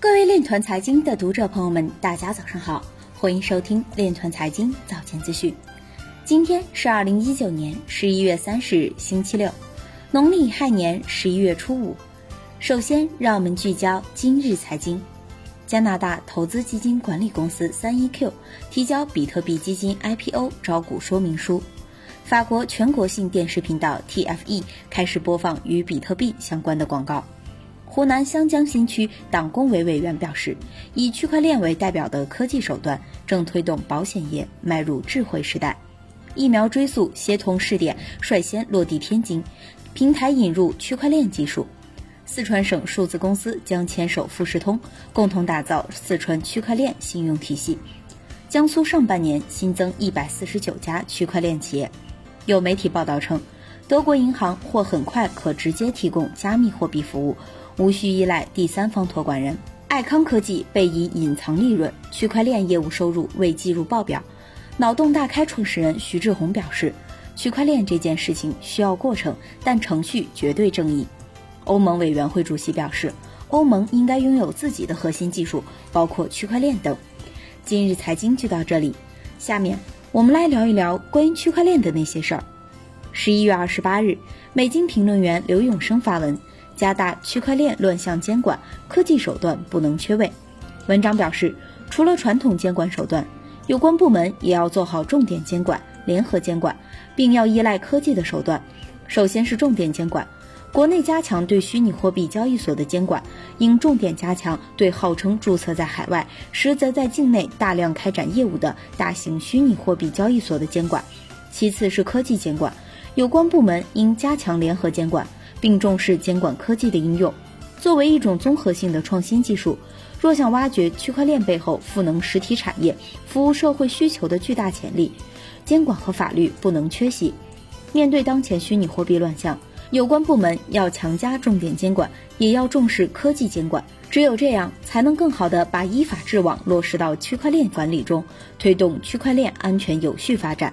各位链团财经的读者朋友们，大家早上好，欢迎收听链团财经早间资讯。今天是二零一九年十一月三十日，星期六，农历亥年十一月初五。首先，让我们聚焦今日财经。加拿大投资基金管理公司三一 Q 提交比特币基金 IPO 招股说明书。法国全国性电视频道 TFE 开始播放与比特币相关的广告。湖南湘江新区党工委委员表示，以区块链为代表的科技手段正推动保险业迈入智慧时代。疫苗追溯协同试点率先落地天津，平台引入区块链技术。四川省数字公司将牵手富士通，共同打造四川区块链信用体系。江苏上半年新增一百四十九家区块链企业。有媒体报道称，德国银行或很快可直接提供加密货币服务，无需依赖第三方托管人。爱康科技被以隐藏利润，区块链业务收入未计入报表。脑洞大开创始人徐志宏表示，区块链这件事情需要过程，但程序绝对正义。欧盟委员会主席表示，欧盟应该拥有自己的核心技术，包括区块链等。今日财经就到这里，下面。我们来聊一聊关于区块链的那些事儿。十一月二十八日，美金评论员刘永生发文，加大区块链乱象监管，科技手段不能缺位。文章表示，除了传统监管手段，有关部门也要做好重点监管、联合监管，并要依赖科技的手段。首先是重点监管。国内加强对虚拟货币交易所的监管，应重点加强对号称注册在海外，实则在境内大量开展业务的大型虚拟货币交易所的监管。其次是科技监管，有关部门应加强联合监管，并重视监管科技的应用。作为一种综合性的创新技术，若想挖掘区块链背后赋能实体产业、服务社会需求的巨大潜力，监管和法律不能缺席。面对当前虚拟货币乱象。有关部门要强加重点监管，也要重视科技监管。只有这样，才能更好地把依法治网落实到区块链管理中，推动区块链安全有序发展。